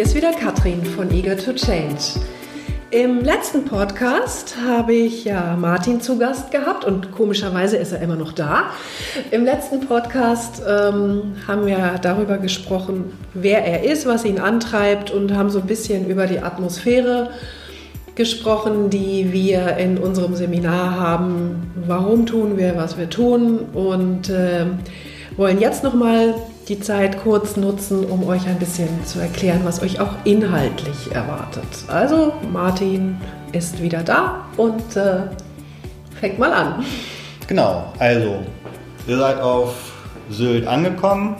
hier ist wieder Katrin von Eager to Change. Im letzten Podcast habe ich ja Martin zu Gast gehabt und komischerweise ist er immer noch da. Im letzten Podcast ähm, haben wir darüber gesprochen, wer er ist, was ihn antreibt und haben so ein bisschen über die Atmosphäre gesprochen, die wir in unserem Seminar haben. Warum tun wir, was wir tun und äh, wollen jetzt noch mal die Zeit kurz nutzen, um euch ein bisschen zu erklären, was euch auch inhaltlich erwartet. Also Martin ist wieder da und äh, fängt mal an. Genau, also ihr seid auf Sylt angekommen,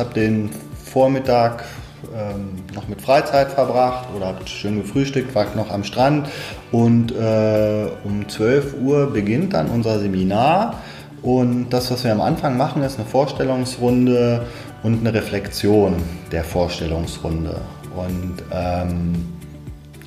habt den Vormittag ähm, noch mit Freizeit verbracht oder habt schön gefrühstückt, wart noch am Strand und äh, um 12 Uhr beginnt dann unser Seminar. Und das, was wir am Anfang machen, ist eine Vorstellungsrunde und eine Reflexion der Vorstellungsrunde. Und ähm,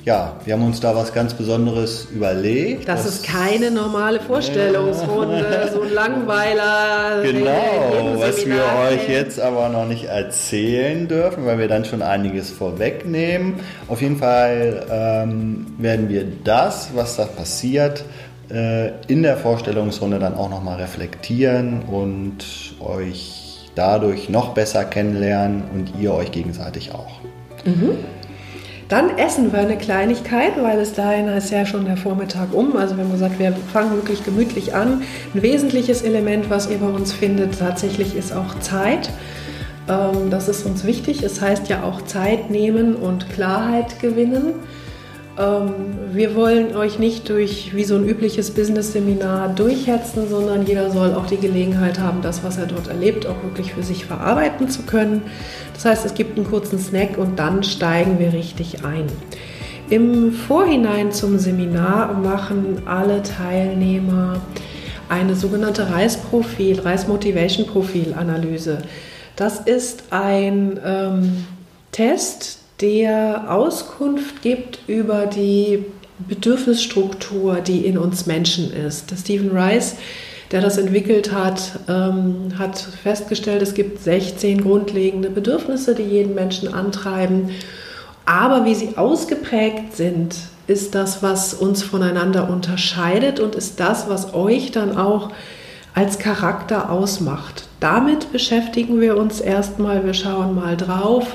ja, wir haben uns da was ganz Besonderes überlegt. Das ist keine normale Vorstellungsrunde, so ein Langweiler. Genau, was wir euch jetzt aber noch nicht erzählen dürfen, weil wir dann schon einiges vorwegnehmen. Auf jeden Fall ähm, werden wir das, was da passiert, in der Vorstellungsrunde dann auch nochmal reflektieren und euch dadurch noch besser kennenlernen und ihr euch gegenseitig auch. Mhm. Dann essen wir eine Kleinigkeit, weil bis dahin ist ja schon der Vormittag um. Also wir haben gesagt, wir fangen wirklich gemütlich an. Ein wesentliches Element, was ihr bei uns findet, tatsächlich ist auch Zeit. Ähm, das ist uns wichtig. Es heißt ja auch Zeit nehmen und Klarheit gewinnen. Ähm, wir wollen euch nicht durch wie so ein übliches Business-Seminar durchhetzen, sondern jeder soll auch die Gelegenheit haben, das, was er dort erlebt, auch wirklich für sich verarbeiten zu können. Das heißt, es gibt einen kurzen Snack und dann steigen wir richtig ein. Im Vorhinein zum Seminar machen alle Teilnehmer eine sogenannte Reisprofil, Reismotivation-Profil-Analyse. Das ist ein ähm, Test, der Auskunft gibt über die Bedürfnisstruktur, die in uns Menschen ist. Der Stephen Rice, der das entwickelt hat, ähm, hat festgestellt, es gibt 16 grundlegende Bedürfnisse, die jeden Menschen antreiben. Aber wie sie ausgeprägt sind, ist das, was uns voneinander unterscheidet und ist das, was euch dann auch als Charakter ausmacht. Damit beschäftigen wir uns erstmal, wir schauen mal drauf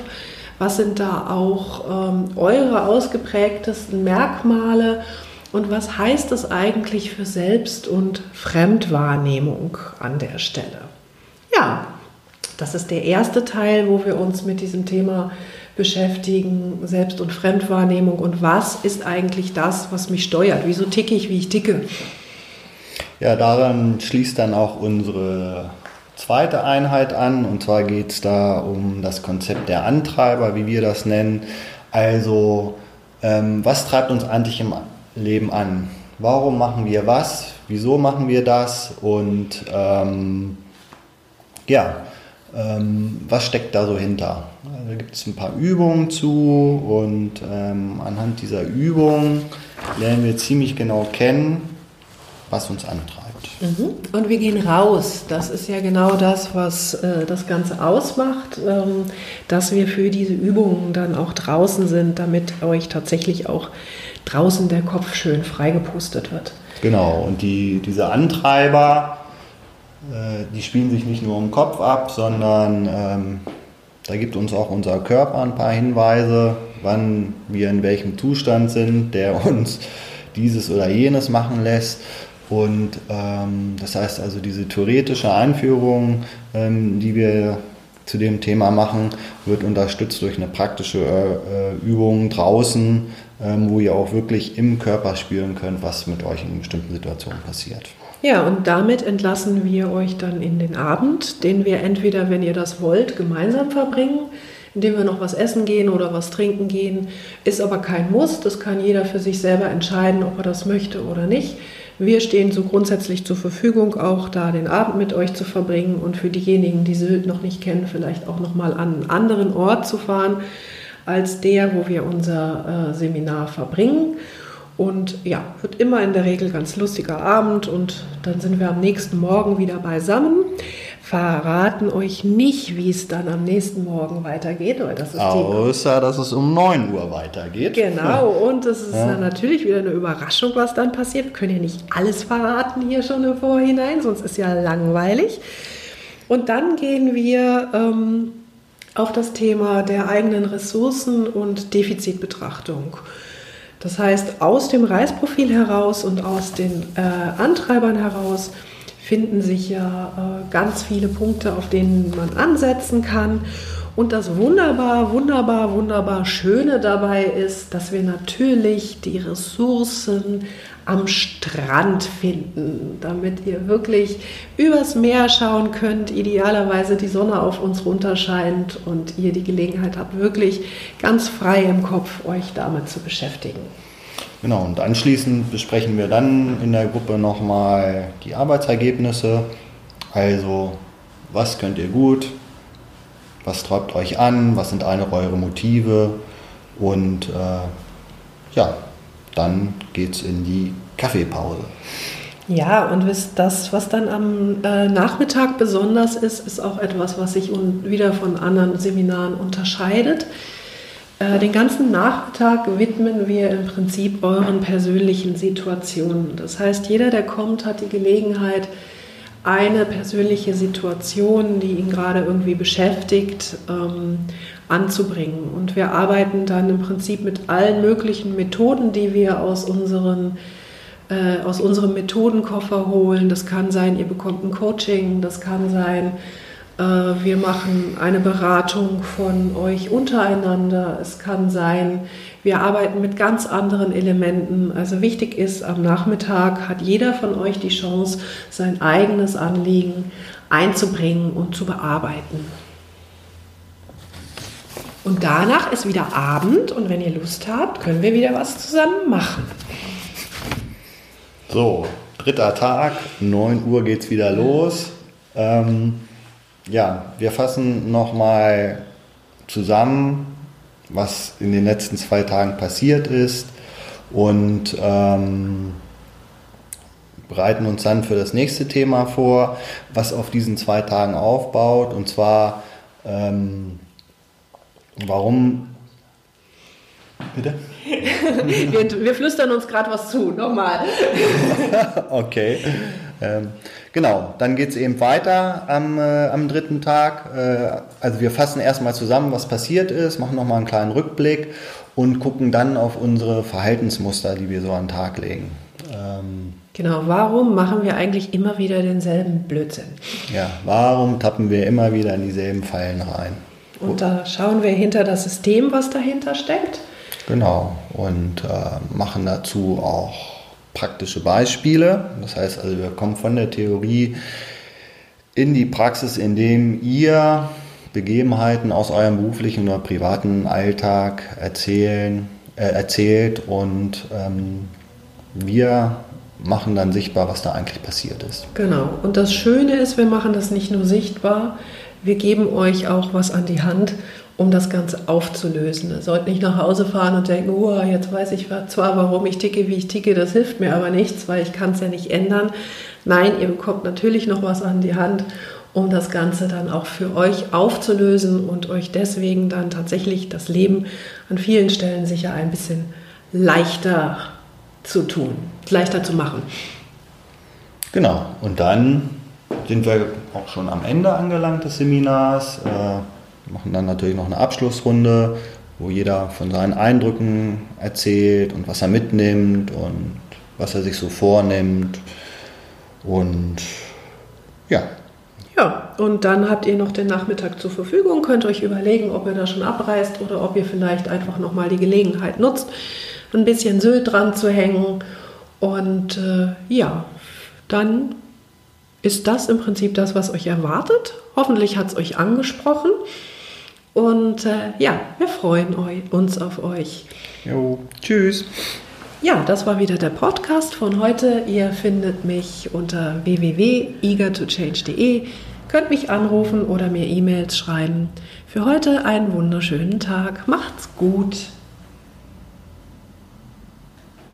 was sind da auch ähm, eure ausgeprägtesten Merkmale? Und was heißt das eigentlich für Selbst- und Fremdwahrnehmung an der Stelle? Ja, das ist der erste Teil, wo wir uns mit diesem Thema beschäftigen, Selbst- und Fremdwahrnehmung und was ist eigentlich das, was mich steuert? Wieso ticke ich, wie ich ticke? Ja, daran schließt dann auch unsere zweite Einheit an. Und zwar geht es da um das Konzept der Antreiber, wie wir das nennen. Also, ähm, was treibt uns eigentlich im Leben an? Warum machen wir was? Wieso machen wir das? Und ähm, ja, ähm, was steckt da so hinter? Also, da gibt es ein paar Übungen zu und ähm, anhand dieser Übungen lernen wir ziemlich genau kennen, was uns antreibt. Mhm. Und wir gehen raus. Das ist ja genau das, was äh, das Ganze ausmacht, ähm, dass wir für diese Übungen dann auch draußen sind, damit euch tatsächlich auch draußen der Kopf schön freigepustet wird. Genau, und die, diese Antreiber, äh, die spielen sich nicht nur im Kopf ab, sondern ähm, da gibt uns auch unser Körper ein paar Hinweise, wann wir in welchem Zustand sind, der uns dieses oder jenes machen lässt. Und ähm, das heißt also, diese theoretische Einführung, ähm, die wir zu dem Thema machen, wird unterstützt durch eine praktische äh, Übung draußen, ähm, wo ihr auch wirklich im Körper spüren könnt, was mit euch in bestimmten Situationen passiert. Ja, und damit entlassen wir euch dann in den Abend, den wir entweder, wenn ihr das wollt, gemeinsam verbringen, indem wir noch was essen gehen oder was trinken gehen. Ist aber kein Muss, das kann jeder für sich selber entscheiden, ob er das möchte oder nicht. Wir stehen so grundsätzlich zur Verfügung, auch da den Abend mit euch zu verbringen und für diejenigen, die Sylt noch nicht kennen, vielleicht auch noch mal an einen anderen Ort zu fahren als der, wo wir unser äh, Seminar verbringen. Und ja, wird immer in der Regel ganz lustiger Abend und dann sind wir am nächsten Morgen wieder beisammen. Verraten euch nicht, wie es dann am nächsten Morgen weitergeht. Weil das ist Außer, dass es um 9 Uhr weitergeht. Genau, und es ist ja. dann natürlich wieder eine Überraschung, was dann passiert. Wir können ja nicht alles verraten hier schon im Vorhinein, sonst ist ja langweilig. Und dann gehen wir ähm, auf das Thema der eigenen Ressourcen und Defizitbetrachtung. Das heißt, aus dem Reisprofil heraus und aus den äh, Antreibern heraus finden sich ja äh, ganz viele Punkte, auf denen man ansetzen kann. Und das wunderbar, wunderbar, wunderbar Schöne dabei ist, dass wir natürlich die Ressourcen am Strand finden, damit ihr wirklich übers Meer schauen könnt, idealerweise die Sonne auf uns runterscheint und ihr die Gelegenheit habt, wirklich ganz frei im Kopf euch damit zu beschäftigen. Genau, und anschließend besprechen wir dann in der Gruppe nochmal die Arbeitsergebnisse. Also, was könnt ihr gut, was treibt euch an, was sind eure Motive und äh, ja, dann geht es in die Kaffeepause. Ja, und das, was dann am äh, Nachmittag besonders ist, ist auch etwas, was sich wieder von anderen Seminaren unterscheidet. Äh, den ganzen Nachmittag widmen wir im Prinzip euren persönlichen Situationen. Das heißt, jeder, der kommt, hat die Gelegenheit, eine persönliche Situation, die ihn gerade irgendwie beschäftigt, ähm, anzubringen. Und wir arbeiten dann im Prinzip mit allen möglichen Methoden, die wir aus, unseren, äh, aus unserem Methodenkoffer holen. Das kann sein, ihr bekommt ein Coaching, das kann sein, wir machen eine Beratung von euch untereinander. Es kann sein, wir arbeiten mit ganz anderen Elementen. Also wichtig ist, am Nachmittag hat jeder von euch die Chance, sein eigenes Anliegen einzubringen und zu bearbeiten. Und danach ist wieder Abend und wenn ihr Lust habt, können wir wieder was zusammen machen. So, dritter Tag, 9 Uhr geht es wieder los. Ähm, ja, wir fassen nochmal zusammen, was in den letzten zwei Tagen passiert ist und ähm, bereiten uns dann für das nächste Thema vor, was auf diesen zwei Tagen aufbaut. Und zwar, ähm, warum. Bitte? wir, wir flüstern uns gerade was zu, nochmal. okay. Ähm, genau, dann geht es eben weiter am, äh, am dritten Tag. Äh, also wir fassen erstmal zusammen, was passiert ist, machen nochmal einen kleinen Rückblick und gucken dann auf unsere Verhaltensmuster, die wir so an den Tag legen. Ähm, genau, warum machen wir eigentlich immer wieder denselben Blödsinn? Ja, warum tappen wir immer wieder in dieselben Fallen rein? Und da schauen wir hinter das System, was dahinter steckt. Genau, und äh, machen dazu auch praktische Beispiele. Das heißt also, wir kommen von der Theorie in die Praxis, indem ihr Begebenheiten aus eurem beruflichen oder privaten Alltag erzählen, äh, erzählt und ähm, wir machen dann sichtbar, was da eigentlich passiert ist. Genau. Und das Schöne ist, wir machen das nicht nur sichtbar, wir geben euch auch was an die Hand um das Ganze aufzulösen. Ihr sollt nicht nach Hause fahren und denken, oh, jetzt weiß ich zwar, warum ich ticke, wie ich ticke, das hilft mir aber nichts, weil ich kann es ja nicht ändern. Nein, ihr bekommt natürlich noch was an die Hand, um das Ganze dann auch für euch aufzulösen und euch deswegen dann tatsächlich das Leben an vielen Stellen sicher ein bisschen leichter zu tun, leichter zu machen. Genau, und dann sind wir auch schon am Ende angelangt des Seminars. Äh, machen dann natürlich noch eine Abschlussrunde, wo jeder von seinen Eindrücken erzählt und was er mitnimmt und was er sich so vornimmt. Und ja. Ja, und dann habt ihr noch den Nachmittag zur Verfügung, könnt euch überlegen, ob ihr da schon abreist oder ob ihr vielleicht einfach nochmal die Gelegenheit nutzt, ein bisschen Sylt dran zu hängen. Und äh, ja, dann ist das im Prinzip das, was euch erwartet. Hoffentlich hat es euch angesprochen. Und äh, ja, wir freuen uns auf euch. Jo, tschüss. Ja, das war wieder der Podcast von heute. Ihr findet mich unter www.eagertochange.de, könnt mich anrufen oder mir E-Mails schreiben. Für heute einen wunderschönen Tag. Macht's gut.